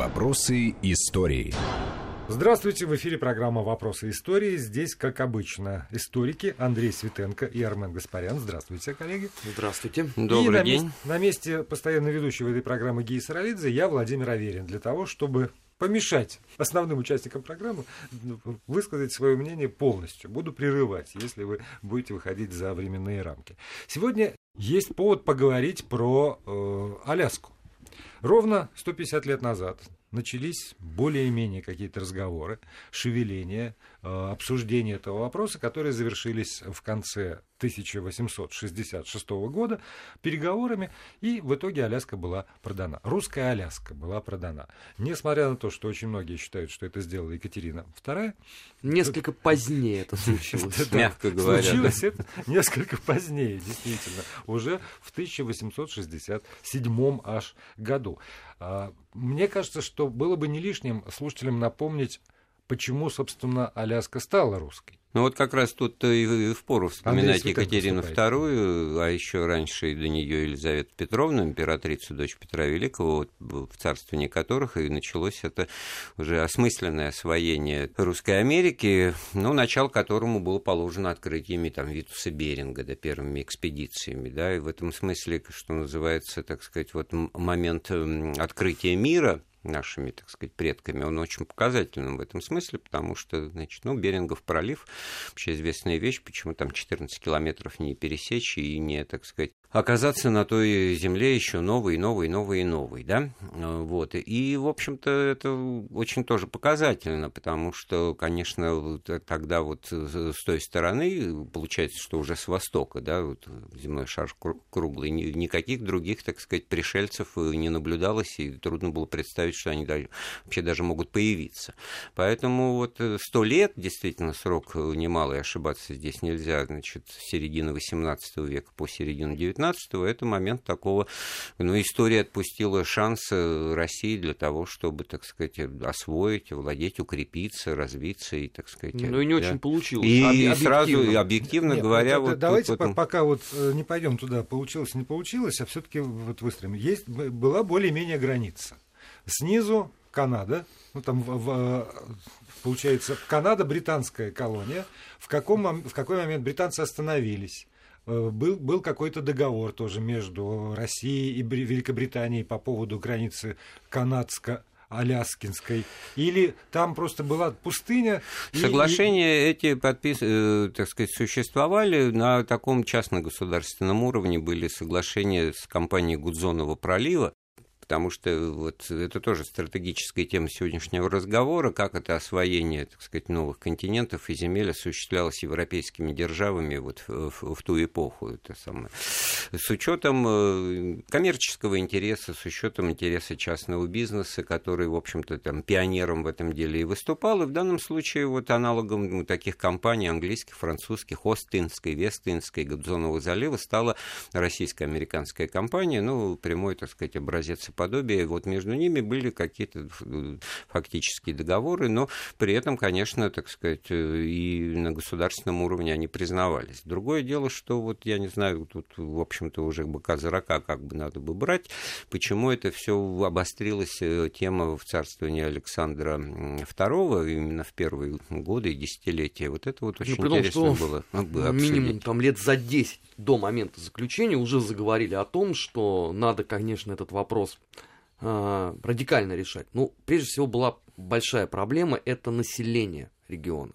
Вопросы истории. Здравствуйте, в эфире программа «Вопросы истории». Здесь, как обычно, историки Андрей Светенко и Армен Гаспарян. Здравствуйте, коллеги. Здравствуйте. Добрый и день. На, месте, на месте постоянно ведущего этой программы Геи Саралидзе я Владимир Аверин. Для того, чтобы помешать основным участникам программы высказать свое мнение полностью. Буду прерывать, если вы будете выходить за временные рамки. Сегодня есть повод поговорить про э, Аляску. Ровно 150 лет назад начались более-менее какие-то разговоры, шевеления, обсуждения этого вопроса, которые завершились в конце 1866 года переговорами, и в итоге Аляска была продана. Русская Аляска была продана. Несмотря на то, что очень многие считают, что это сделала Екатерина II. Несколько позднее это случилось, мягко говоря. Случилось это несколько позднее, действительно, уже в 1867 аж году. А, мне кажется, что было бы не лишним слушателям напомнить, почему, собственно, Аляска стала русской. Ну вот как раз тут и в пору вспоминать Екатерину II, а еще раньше и до нее Елизавету Петровну, императрицу, дочь Петра Великого, в царствовании которых и началось это уже осмысленное освоение Русской Америки, ну, начало которому было положено открытиями там, Витуса Беринга, да, первыми экспедициями, да, и в этом смысле, что называется, так сказать, вот момент открытия мира, нашими, так сказать, предками, он очень показательным в этом смысле, потому что, значит, ну, Берингов пролив, вообще известная вещь, почему там 14 километров не пересечь и не, так сказать, оказаться на той земле еще новый, новый, новый и новый, да, вот, и, в общем-то, это очень тоже показательно, потому что, конечно, тогда вот с той стороны, получается, что уже с востока, да, вот земной шар круглый, никаких других, так сказать, пришельцев не наблюдалось, и трудно было представить, что они вообще даже могут появиться. Поэтому вот сто лет, действительно, срок немалый, ошибаться здесь нельзя, значит, с середины XVIII века по середину XIX 19-го, это момент такого, ну, история отпустила шанс России для того, чтобы, так сказать, освоить, владеть, укрепиться, развиться и, так сказать... Ну, и не да. очень получилось. И объективно. сразу, объективно Нет, говоря... Вот, вот давайте этом... пока вот э, не пойдем туда, получилось, не получилось, а все-таки вот выстроим. Есть, была более-менее граница. Снизу Канада, ну там в, в, получается Канада британская колония. В каком в какой момент британцы остановились? Э, был, был какой-то договор тоже между Россией и Великобританией по поводу границы канадско Аляскинской, или там просто была пустыня. Соглашения и... эти подпис... Э, так сказать, существовали на таком частно-государственном уровне, были соглашения с компанией Гудзонова пролива, потому что вот это тоже стратегическая тема сегодняшнего разговора, как это освоение, так сказать, новых континентов и земель осуществлялось европейскими державами вот в, в, в ту эпоху, это самое. С учетом э, коммерческого интереса, с учетом интереса частного бизнеса, который, в общем-то, там пионером в этом деле и выступал, и в данном случае вот аналогом ну, таких компаний английских, французских, Остинской, Вестинской, Гудзонова залива стала российско-американская компания, ну, прямой, так сказать, образец подобие. Вот между ними были какие-то фактические договоры, но при этом, конечно, так сказать, э, и на государственном уровне они признавались. Другое дело, что вот я не знаю, тут, в общем-то, уже быка за рака как бы надо бы брать, почему это все обострилась э, тема в царствовании Александра II именно в первые годы и десятилетия. Вот это вот ну, очень ну, интересно что было обсудить. Минимум там лет за 10 до момента заключения уже заговорили о том, что надо, конечно, этот вопрос э, радикально решать. Ну, прежде всего, была большая проблема – это население региона.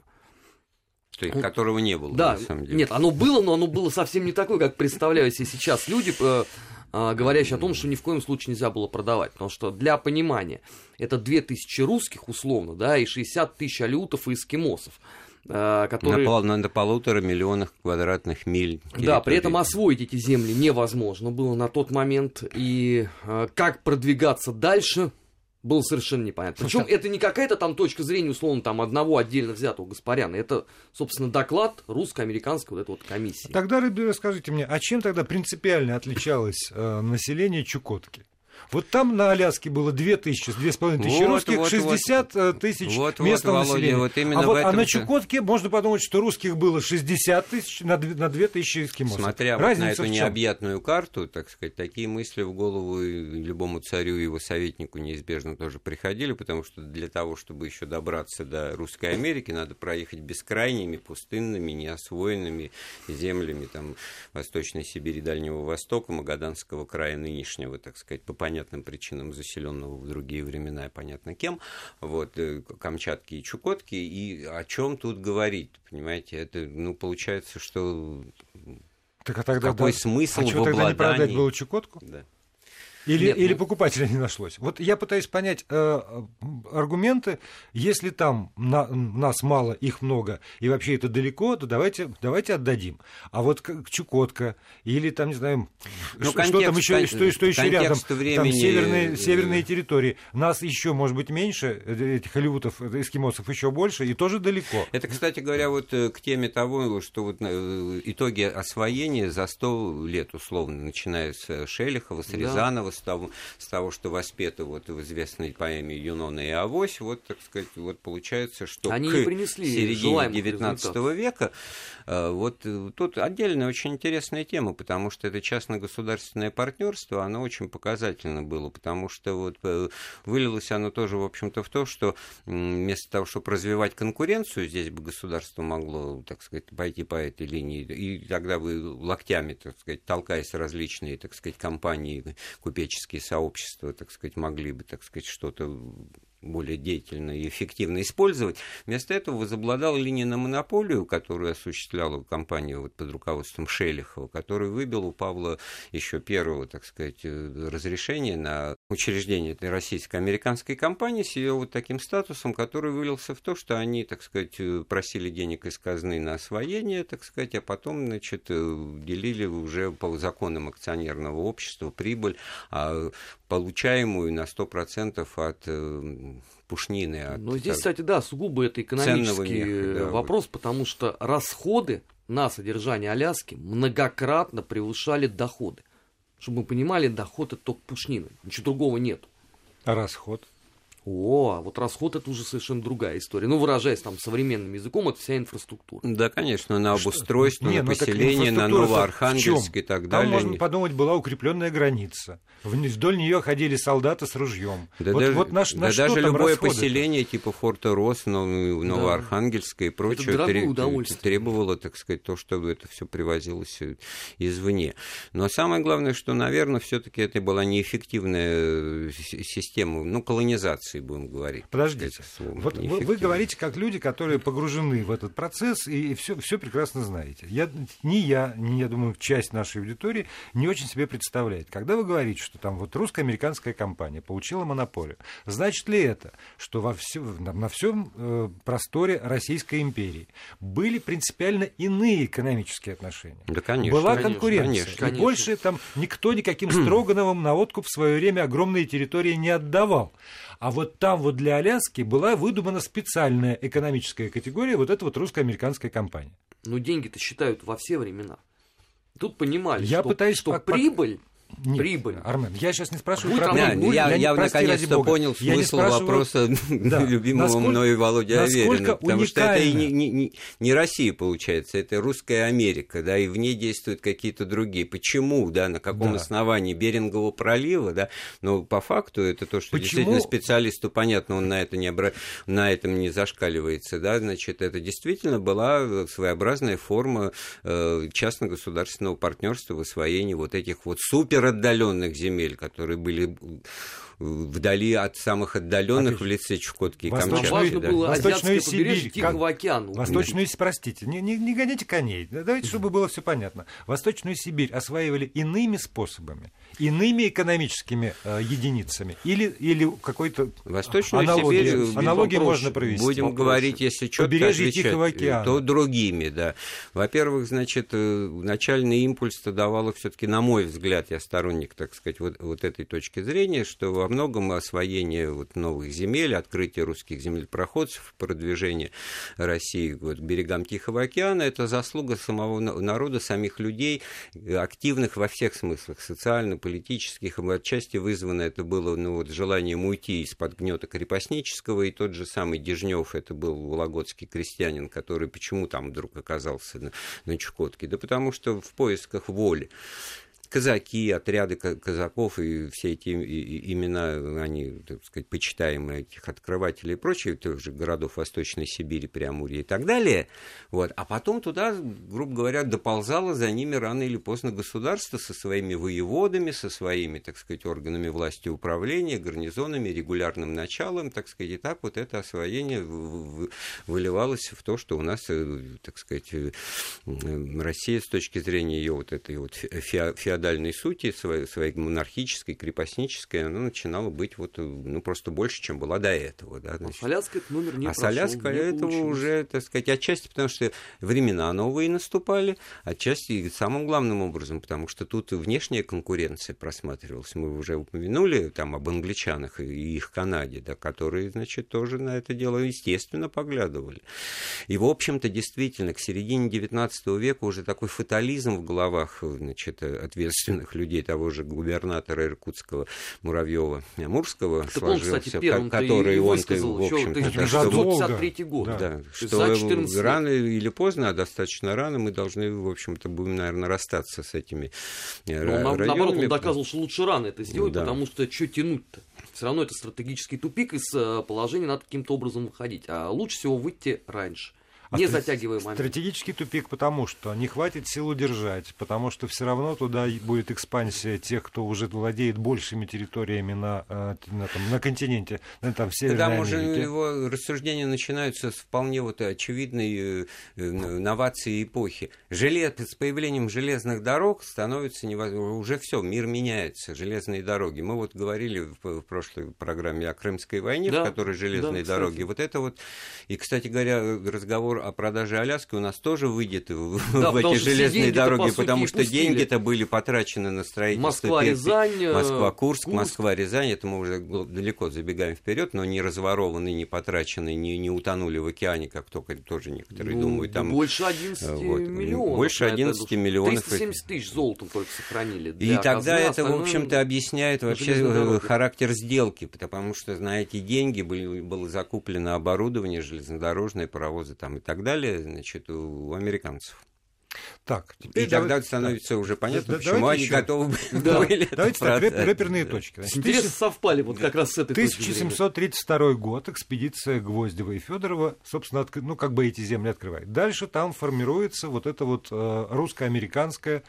То есть, которого не было, да, на самом деле. Нет, оно было, но оно было совсем не такое, как представляют себе сейчас люди, э, э, говорящие о том, что ни в коем случае нельзя было продавать. Потому что для понимания, это 2000 русских, условно, да, и 60 тысяч алютов и эскимосов. Э, которые... На, на полутора миллионах квадратных миль. Территории. Да, при этом освоить эти земли невозможно было на тот момент. И э, как продвигаться дальше, было совершенно непонятно. Причем это не какая-то там точка зрения, условно, там одного отдельно взятого Гаспаряна. Это, собственно, доклад русско-американской вот этой вот комиссии. Тогда, расскажите мне, а чем тогда принципиально отличалось э, население Чукотки? Вот там на Аляске было 2 тысячи, 2,5 тысячи Вот, русских, вот, 60 вот. тысяч вот, местного вот, населения. Володя, вот именно а, вот, а на Чукотке можно подумать, что русских было 60 тысяч на 2, тысячи эскимосов. Смотря вот Разница на эту необъятную карту, так сказать, такие мысли в голову любому царю и его советнику неизбежно тоже приходили, потому что для того, чтобы еще добраться до Русской Америки, надо проехать бескрайними, пустынными, неосвоенными землями там, Восточной Сибири, Дальнего Востока, Магаданского края нынешнего, так сказать, по понятным причинам заселенного в другие времена, понятно кем, вот, э, Камчатки и Чукотки, и о чем тут говорить, понимаете, это, ну, получается, что Так а тогда какой да. смысл а в тогда не продать обладании? было Чукотку? Да. Или, Нет, или ну- покупателя не нашлось. Вот я пытаюсь понять э, аргументы. Если там на- нас мало, их много, и вообще это далеко, то давайте, давайте отдадим. А вот как Чукотка или там, не знаю, Ну, что, что контекст- там еще, кон- что, что еще рядом, контекст там времени, северные, э, северные территории. Нас еще, может быть, меньше, э, этих алютов, эскимосов еще больше, и тоже далеко. Это, кстати говоря, вот э, к теме того, что вот э, итоги освоения за 100 лет, условно, начиная с э, Шелихова, с Да. С того, с того, что воспето вот в известной поэме «Юнона и Авось», вот, так сказать, вот получается, что Они к середине желаемых 19 результатов. века э, вот э, тут отдельная очень интересная тема, потому что это частно-государственное партнерство, оно очень показательно было, потому что вот э, вылилось оно тоже, в общем-то, в то, что вместо того, чтобы развивать конкуренцию, здесь бы государство могло, так сказать, пойти по этой линии, и тогда бы локтями, так сказать, толкаясь различные, так сказать, компании, купеческие сообщества, так сказать, могли бы, так сказать, что-то более деятельно и эффективно использовать. Вместо этого возобладала линия на монополию, которую осуществляла компания вот под руководством Шелихова, который выбил у Павла еще первого, так сказать, э, разрешения на учреждение этой российско-американской компании с ее вот таким статусом, который вылился в то, что они, так сказать, э, просили денег из казны на освоение, так сказать, а потом, значит, э, делили уже по законам акционерного общества прибыль, а получаемую на 100% от э, пушнины. От, Но здесь, так- кстати, да, сугубо это экономический меха, да, вопрос, потому что расходы на содержание Аляски многократно превышали доходы. Чтобы мы понимали, доход это только пушнины, ничего другого нет. А расход? О, а вот расход это уже совершенно другая история. Ну, выражаясь там современным языком, это вся инфраструктура. Да, конечно, на обустройство, Не, на ну так поселение, на Новоархангельск и так Там, далее. можно подумать, была укрепленная граница. Вдоль нее ходили солдаты с ружьем. Да вот, даже, вот на, да на что даже там любое расходы-то? поселение типа Форта Рос, ну, Новоархангельское и прочее тре- удовольствие. требовало, так сказать, то, чтобы это все привозилось э, извне. Но самое главное, что, наверное, все-таки это была неэффективная э, система, ну, колонизации, будем говорить. Подождите. Вот вы, вы говорите как люди, которые погружены в этот процесс и все, все прекрасно знаете. Я, ни я, ни, я думаю, часть нашей аудитории не очень себе представляет. Когда вы говорите, что там вот русско-американская компания получила монополию, значит ли это, что во все, на, на всем э, просторе Российской империи были принципиально иные экономические отношения? Да, конечно. Была конечно, конкуренция. конечно, и конечно. больше там никто никаким Строгановым на откуп в свое время огромные территории не отдавал. А вот там вот для Аляски была выдумана специальная экономическая категория, вот эта вот русско-американская компания. Но деньги-то считают во все времена. Тут понимали, Я что, пытаюсь что по- по- прибыль, Нет, прибыль. Армен, я сейчас не спрашиваю Будет про Да, прибыль. я, я ради наконец-то понял Я не смысл спрашиваю- вопроса Да. любимого Насколько- мною Володи насколько Аверина. Потому что это и не, уникально. не, не, не Россия, получается, это русская Америка, да, и в ней действуют какие-то другие. Почему, да, на каком Да. основании Берингового пролива, да, но по факту это то, что Почему? действительно специалисту понятно, он на, это не обра... на этом не зашкаливается, да, значит, это действительно была своеобразная форма э, частно-государственного партнерства в освоении вот этих вот суперотдаленных земель, которые были э, вдали от самых отдаленных Опять в лице Чукотки и Камчатки. важно да. было Восточную Сибирь, Тихого как- океана. Восточную, простите, не, не, не гоните коней. Да, Давайте, чтобы было все понятно. Восточную Сибирь осваивали иными способами, иными экономическими э, единицами или, или какой-то Восточную аналогии, Сибирь, аналогии можно провести. Будем Вопросы. говорить, если четко Побережье отвечать, Тихого океана. то другими, да. Во-первых, значит, э, начальный импульс-то давало все-таки, на мой взгляд, я сторонник, так сказать, вот, вот этой точки зрения, что во многом освоение вот новых земель, открытие русских землепроходцев, продвижение России вот, к берегам Тихого океана, это заслуга самого народа, самих людей, активных во всех смыслах, социально-политических, отчасти вызвано это было ну, вот, желанием уйти из-под гнета крепостнического, и тот же самый Дежнев, это был вологодский крестьянин, который почему там вдруг оказался на, на Чукотке? Да потому что в поисках воли казаки, отряды казаков и все эти имена, они, так сказать, почитаемые этих открывателей и прочее, тоже городов Восточной Сибири, Преамурья и так далее. Вот. А потом туда, грубо говоря, доползало за ними рано или поздно государство со своими воеводами, со своими, так сказать, органами власти управления, гарнизонами, регулярным началом, так сказать, и так вот это освоение выливалось в то, что у нас, э, так сказать, э, Россия с точки зрения ее вот этой вот феодальной феодальной сути, своей, своей монархической, крепостнической, она начинала быть вот, ну, просто больше, чем была до этого. Да, значит. А Соляска этот номер не А прошел, Соляска не этого получилось. уже, так сказать, отчасти потому, что времена новые наступали, отчасти и самым главным образом, потому что тут внешняя конкуренция просматривалась. Мы уже упомянули там об англичанах и их Канаде, да, которые, значит, тоже на это дело, естественно, поглядывали. И, в общем-то, действительно, к середине XIX века уже такой фатализм в головах, значит, ответственных ответственных людей, того же губернатора Иркутского Муравьева Мурского так сложился, он, кстати, первым который он, в общем-то, год. Да, да, что рано или поздно, а достаточно рано, мы должны, в общем-то, будем, наверное, расстаться с этими э, Но, районами. Наоборот, он доказывал, что лучше рано это сделать, да. потому что что тянуть-то? Все равно это стратегический тупик, из э, положения надо каким-то образом выходить. А лучше всего выйти раньше не затягивая момент. Стратегический тупик потому, что не хватит сил удержать, потому что все равно туда будет экспансия тех, кто уже владеет большими территориями на, э, на, там, на континенте, на, там, в Северной Когда уже его рассуждения начинаются с вполне вот очевидной э, э, новации эпохи. Желез, с появлением железных дорог становится невозможно. Уже все, мир меняется, железные дороги. Мы вот говорили в, в прошлой программе о Крымской войне, да, в которой железные да, дороги. Вот это вот, и, кстати говоря, разговор о продаже Аляски у нас тоже выйдет в, да, в эти железные дороги, потому что деньги-то были потрачены на строительство. Москва-Рязань, Москва-Курск, Курск. Москва-Рязань, это мы уже далеко забегаем вперед, но не разворованы, не потрачены, не, не утонули в океане, как только тоже некоторые ну, думают. Там, больше 11 вот, миллионов. Больше 11 это, миллионов. 370 тысяч золотом только сохранили. И тогда это, в общем-то, объясняет вообще э, характер сделки, потому что, знаете, деньги были, было закуплено оборудование железнодорожное, паровозы там и так так далее, значит, у американцев. Так, теперь и давай... тогда становится уже понятно, да, почему они еще... готовы да. были. Давайте так, рэп, рэперные точки. Значит, Интересно совпали вот как раз с этой 1732 год, экспедиция Гвоздева и Федорова, собственно, отк... ну, как бы эти земли открывает. Дальше там формируется вот эта вот э, русско-американская Э,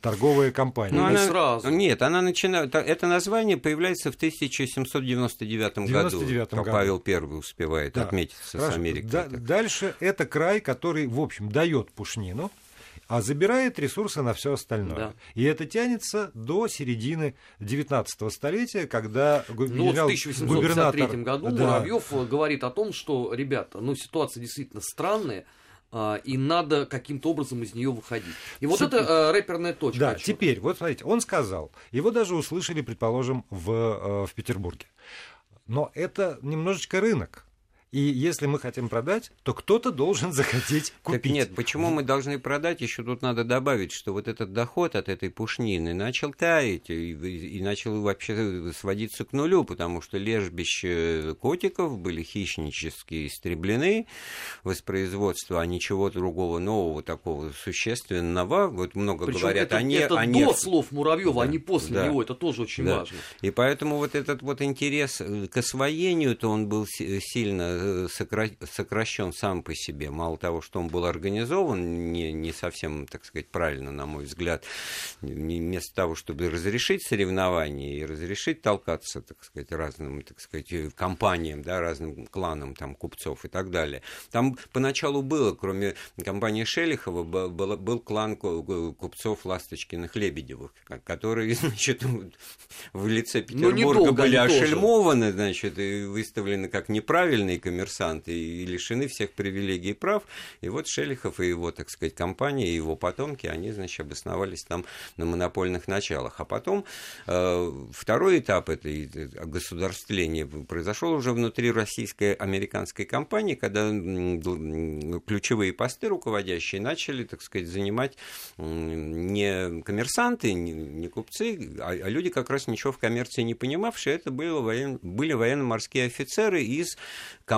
торговая компания. Ну, она, сразу. Нет, она начинает. Это название появляется в 1799 году. как году. Павел I успевает да. отметиться Хорошо. с Америкой. Да, дальше это край, который, в общем, дает пушнину, а забирает ресурсы на все остальное. Да. И это тянется до середины 19 столетия, когда ну, генерал, вот в 1853 году да. Муравьев говорит о том, что, ребята, ну ситуация действительно странная, и надо каким-то образом из нее выходить. И вот Теперь... это э, рэперная точка. Да, теперь, вот смотрите, он сказал, его даже услышали, предположим, в, э, в Петербурге. Но это немножечко рынок. И если мы хотим продать, то кто-то должен захотеть купить. Так нет, почему мы должны продать? Еще тут надо добавить, что вот этот доход от этой пушнины начал таять и, и начал вообще сводиться к нулю, потому что лежбища котиков были хищнически истреблены, воспроизводство, а ничего другого нового такого существенного. Вот много Причем говорят это, они, это они... до слов Муравьева, да, а не после да, него. Это тоже очень да. важно. И поэтому вот этот вот интерес к освоению-то он был сильно Э, сокращен сам по себе. Мало того, что он был организован не, не совсем, так сказать, правильно, на мой взгляд, вместо того, чтобы разрешить соревнования и разрешить толкаться, так сказать, разным, так сказать, компаниям, да, разным кланам, там, купцов и так далее. Там поначалу было, кроме компании Шелихова, был, был клан купцов Ласточкиных Лебедевых, которые, значит, в лице ну, Петербурга были ошельмованы, значит, и выставлены как неправильные коммерсанты и лишены всех привилегий и прав. И вот Шелихов и его, так сказать, компания, и его потомки, они, значит, обосновались там на монопольных началах. А потом э, второй этап этой государствления произошел уже внутри российской американской компании, когда ключевые посты руководящие начали, так сказать, занимать не коммерсанты, не купцы, а, а люди как раз ничего в коммерции не понимавшие. Это были, воен... были военно-морские офицеры из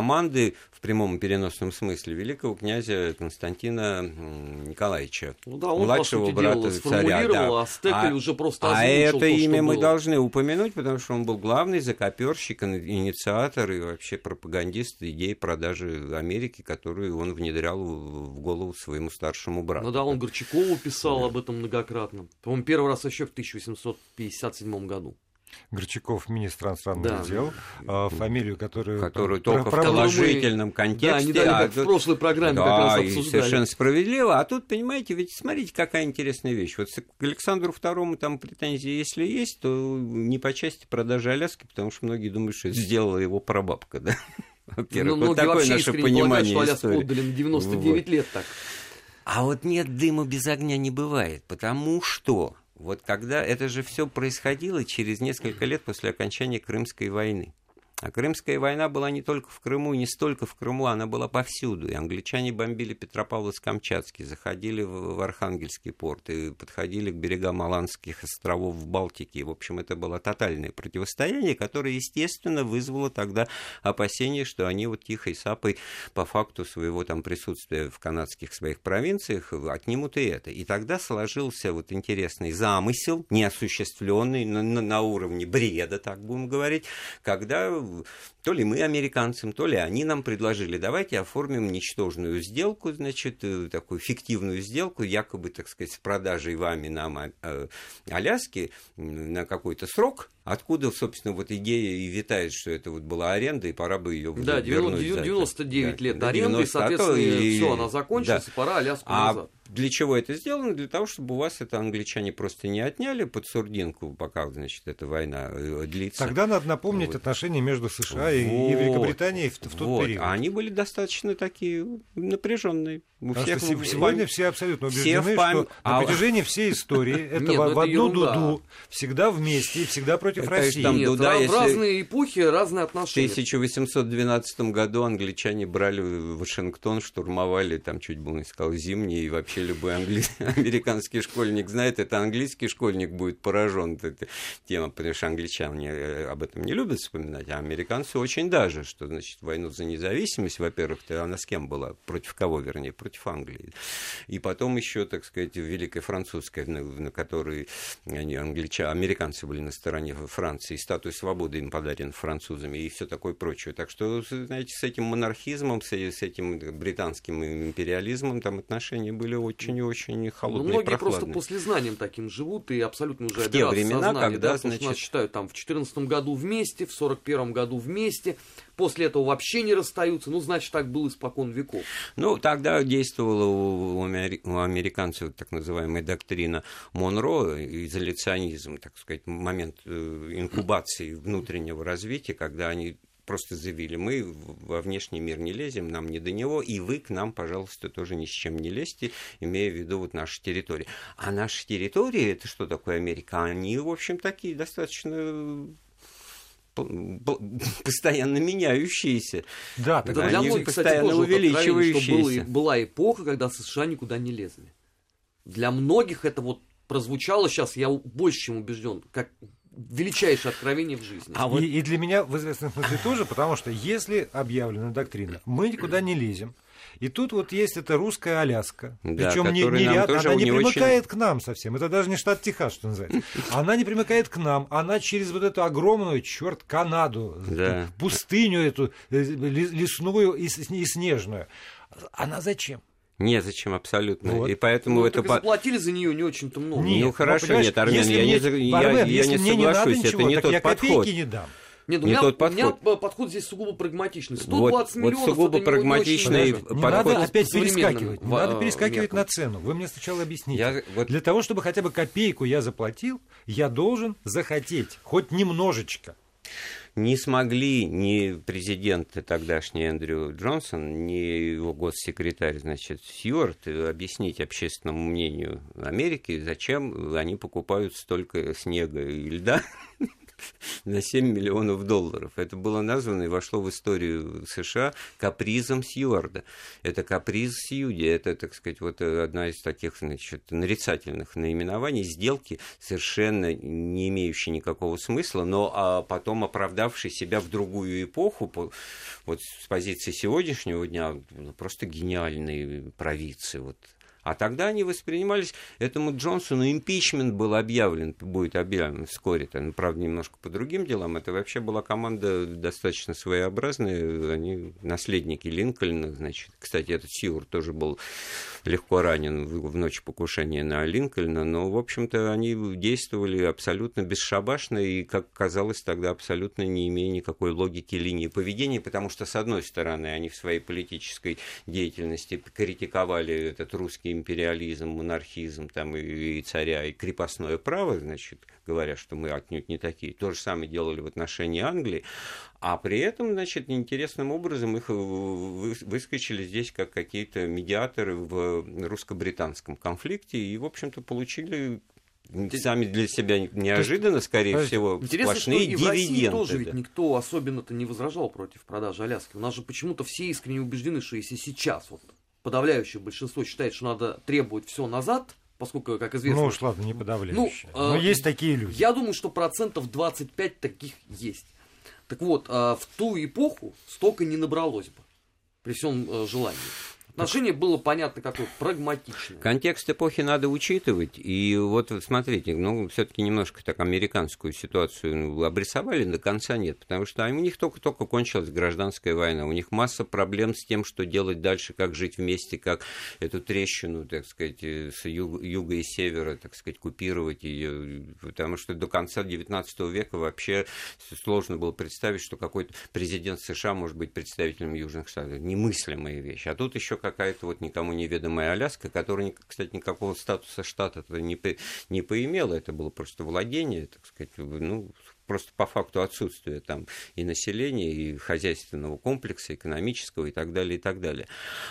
команды в прямом и переносном смысле великого князя Константина Николаевича, ну, да, он, младшего по сути брата дела, царя. Да. А Стекель а, уже просто А это то, имя мы было. должны упомянуть, потому что он был главный закоперщик, инициатор и вообще пропагандист идеи продажи Америки, которую он внедрял в голову своему старшему брату. Ну да, он Горчакову писал да. об этом многократно. По-моему, первый раз еще в 1857 году. Горчаков, министр иностранных да. дел, э, фамилию, которую... Которую только про, в положительном мы... контексте. Да, а, в прошлой программе да, как раз обсуждали. И совершенно справедливо. А тут, понимаете, ведь смотрите, какая интересная вещь. Вот к Александру II там претензии, если есть, то не по части продажи Аляски, потому что многие думают, что это сделала его прабабка, да? Во-первых, ну, вот такое наше понимание что Аляску отдали на 99 вот. лет так. А вот нет дыма без огня не бывает, потому что вот когда это же все происходило через несколько лет после окончания Крымской войны. А Крымская война была не только в Крыму, не столько в Крыму, она была повсюду. И англичане бомбили Петропавловск-Камчатский, заходили в Архангельский порт и подходили к берегам Аланских островов в Балтике. И, в общем, это было тотальное противостояние, которое, естественно, вызвало тогда опасение, что они вот тихой сапой по факту своего там присутствия в канадских своих провинциях отнимут и это. И тогда сложился вот интересный замысел, неосуществленный на, на уровне бреда, так будем говорить, когда то ли мы американцам, то ли они нам предложили, давайте оформим ничтожную сделку, значит, э, такую фиктивную сделку, якобы, так сказать, с продажей вами нам э, Аляски на какой-то срок, Откуда, собственно, вот идея и витает, что это вот была аренда, и пора бы ее да, вернуть. Да, 99 лет да, аренды, 90, и, соответственно, и... все, она закончилась, да. и пора Аляску а назад. Для чего это сделано? Для того, чтобы у вас это англичане просто не отняли под сурдинку, пока, значит, эта война э, длится. Тогда надо напомнить вот. отношения между США вот. и Великобританией в, в тот вот. период. А они были достаточно такие напряженные. У всех, что сегодня все абсолютно убеждены, все пам... что на а протяжении всей истории это Нет, в, в одну дуду всегда вместе и всегда против это России. Там Нет, дуда, в если... разные эпохи разные отношения. В 1812 году англичане брали Вашингтон, штурмовали, там чуть было не сказал, зимний, и вообще любой англи... американский школьник знает, это английский школьник будет поражен этой темой, потому что англичане э, об этом не любят вспоминать, а американцы очень даже, что значит войну за независимость, во-первых, она с кем была, против кого, вернее, против против Англии. И потом еще, так сказать, Великая Французская, на, на которой они, англичане, американцы были на стороне Франции, статуя свободы им подарен французами и все такое прочее. Так что, знаете, с этим монархизмом, с, этим британским империализмом там отношения были очень-очень холодные, ну, Многие просто после знанием таким живут и абсолютно уже в те времена, сознание, когда, да, значит... нас считают там в 2014 году вместе, в 41 году вместе, после этого вообще не расстаются. Ну, значит, так было испокон веков. Ну, тогда действовала у, американцев так называемая доктрина Монро, изоляционизм, так сказать, момент э, инкубации внутреннего развития, когда они просто заявили, мы во внешний мир не лезем, нам не до него, и вы к нам, пожалуйста, тоже ни с чем не лезьте, имея в виду вот наши территории. А наши территории, это что такое Америка? Они, в общем, такие достаточно постоянно меняющиеся. Да, так для многих, постоянно кстати, увеличивающиеся. Что была эпоха, когда США никуда не лезли. Для многих это вот прозвучало сейчас, я больше чем убежден, как величайшее откровение в жизни. А вот... и, и для меня в известном смысле тоже, потому что если объявлена доктрина, мы никуда не лезем, и тут вот есть эта русская Аляска. Да, Причем не, не рядом, она не, не примыкает очень... к нам совсем. Это даже не штат Техас, что называется. Она не примыкает к нам. Она через вот эту огромную, черт, Канаду, да. пустыню эту э, лесную и, и снежную. Она зачем? Нет, зачем абсолютно. Вот. И поэтому ну, это... по... заплатили за нее не очень-то много. Нет, ну хорошо, нет, Армен, я, не, я, я не соглашусь, не это не тот я подход. не дам. Нет, ну, не у, меня, тот подход. у меня подход здесь сугубо прагматичный. 120 вот, миллионов вот сугубо это прагматичный не, подход. Не надо опять перескакивать. Не надо перескакивать меркам. на цену. Вы мне сначала объясните. Я, вот... Для того, чтобы хотя бы копейку я заплатил, я должен захотеть хоть немножечко. не смогли ни президент тогдашний Эндрю Джонсон, ни его госсекретарь, значит, Сьюарт объяснить общественному мнению Америки, зачем они покупают столько снега и льда на 7 миллионов долларов. Это было названо и вошло в историю США капризом Сьюарда. Это каприз Сьюди, это, так сказать, вот одна из таких, значит, нарицательных наименований сделки, совершенно не имеющей никакого смысла, но а потом оправдавшей себя в другую эпоху, вот с позиции сегодняшнего дня, ну, просто гениальные провидцы, вот а тогда они воспринимались, этому Джонсону импичмент был объявлен, будет объявлен вскоре, там, правда, немножко по другим делам. Это вообще была команда достаточно своеобразная, они наследники Линкольна, значит. Кстати, этот Сиур тоже был легко ранен в, в ночь покушения на Линкольна, но, в общем-то, они действовали абсолютно бесшабашно и, как казалось тогда, абсолютно не имея никакой логики линии поведения, потому что, с одной стороны, они в своей политической деятельности критиковали этот русский империализм, монархизм там, и, и царя, и крепостное право, значит, говоря, что мы отнюдь не такие. То же самое делали в отношении Англии. А при этом, значит, интересным образом их выскочили здесь как какие-то медиаторы в русско-британском конфликте и, в общем-то, получили сами для себя неожиданно, скорее есть, всего, Интересно, сплошные что и в России тоже ведь никто особенно-то не возражал против продажи Аляски. У нас же почему-то все искренне убеждены, что если сейчас вот подавляющее большинство считает, что надо требовать все назад, поскольку, как известно... Ну уж ладно, не подавляющее. Ну, Но э, есть такие люди. Я думаю, что процентов 25 таких есть. Так вот, э, в ту эпоху столько не набралось бы, при всем э, желании. Отношение было понятно какое, прагматичное. Контекст эпохи надо учитывать. И вот смотрите, ну, все-таки немножко так американскую ситуацию ну, обрисовали, до конца нет. Потому что у них только-только кончилась гражданская война. У них масса проблем с тем, что делать дальше, как жить вместе, как эту трещину, так сказать, с юга, юга и севера, так сказать, купировать ее. Потому что до конца XIX века вообще сложно было представить, что какой-то президент США может быть представителем Южных Штатов. Немыслимая вещь. А тут еще какая-то вот никому неведомая Аляска, которая, кстати, никакого статуса штата не, не поимела, это было просто владение, так сказать, ну, просто по факту отсутствия там и населения, и хозяйственного комплекса, экономического и так далее, и так далее.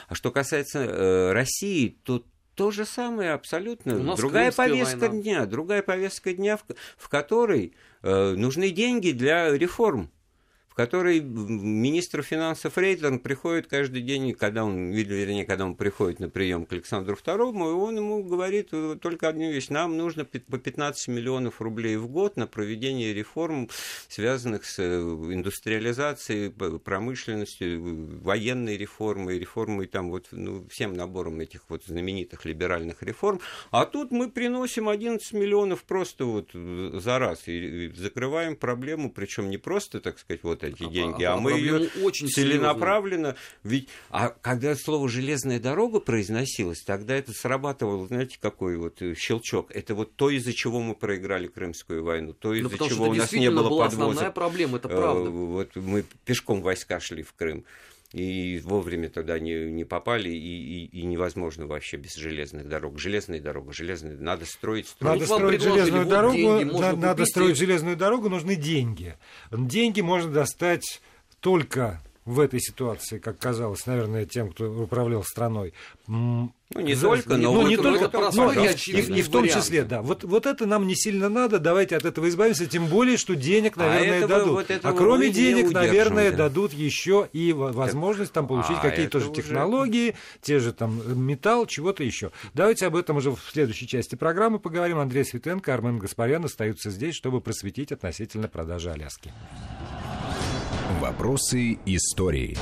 А что касается э, России, то то же самое абсолютно. Другая повестка война. дня, другая повестка дня, в, в которой э, нужны деньги для реформ в которой министр финансов Рейдлер приходит каждый день, когда он, вернее, когда он приходит на прием к Александру II, и он ему говорит э, только одну вещь. Нам нужно по 15 миллионов рублей в год на проведение реформ, связанных с э, индустриализацией, промышленностью, военной реформой, реформой там вот, ну, всем набором этих вот знаменитых либеральных реформ. А тут мы приносим 11 миллионов просто вот э, за раз и закрываем проблему, причем не просто, так сказать, вот эти а, деньги, а, а мы ее очень целенаправленно. Ведь, а когда слово железная дорога произносилось, тогда это срабатывало, знаете, какой вот э, щелчок. Это вот то, из-за чего мы проиграли Крымскую войну, то, из-за ну, чего у нас не было была подвоза. основная проблема, это правда. Э, вот мы пешком войска шли в Крым и вовремя туда не, не попали, и, и, и невозможно вообще без железных дорог. Железная дорога, железная, надо строить, строить. Надо строить железную дорогу, деньги, надо, надо строить железную дорогу, нужны деньги. Деньги можно достать только в этой ситуации, как казалось, наверное, тем, кто управлял страной. Ну, не только, но ну, не только, это но и, и, и в том числе, да. Вот, вот это нам не сильно надо, давайте от этого избавимся, тем более, что денег, а наверное, а этого, дадут. Вот а кроме денег, наверное, да. дадут еще и возможность там получить а какие-то тоже уже... технологии, те же там металл, чего-то еще. Давайте об этом уже в следующей части программы поговорим. Андрей Светенко, Армен Гаспарян остаются здесь, чтобы просветить относительно продажи Аляски. Вопросы истории.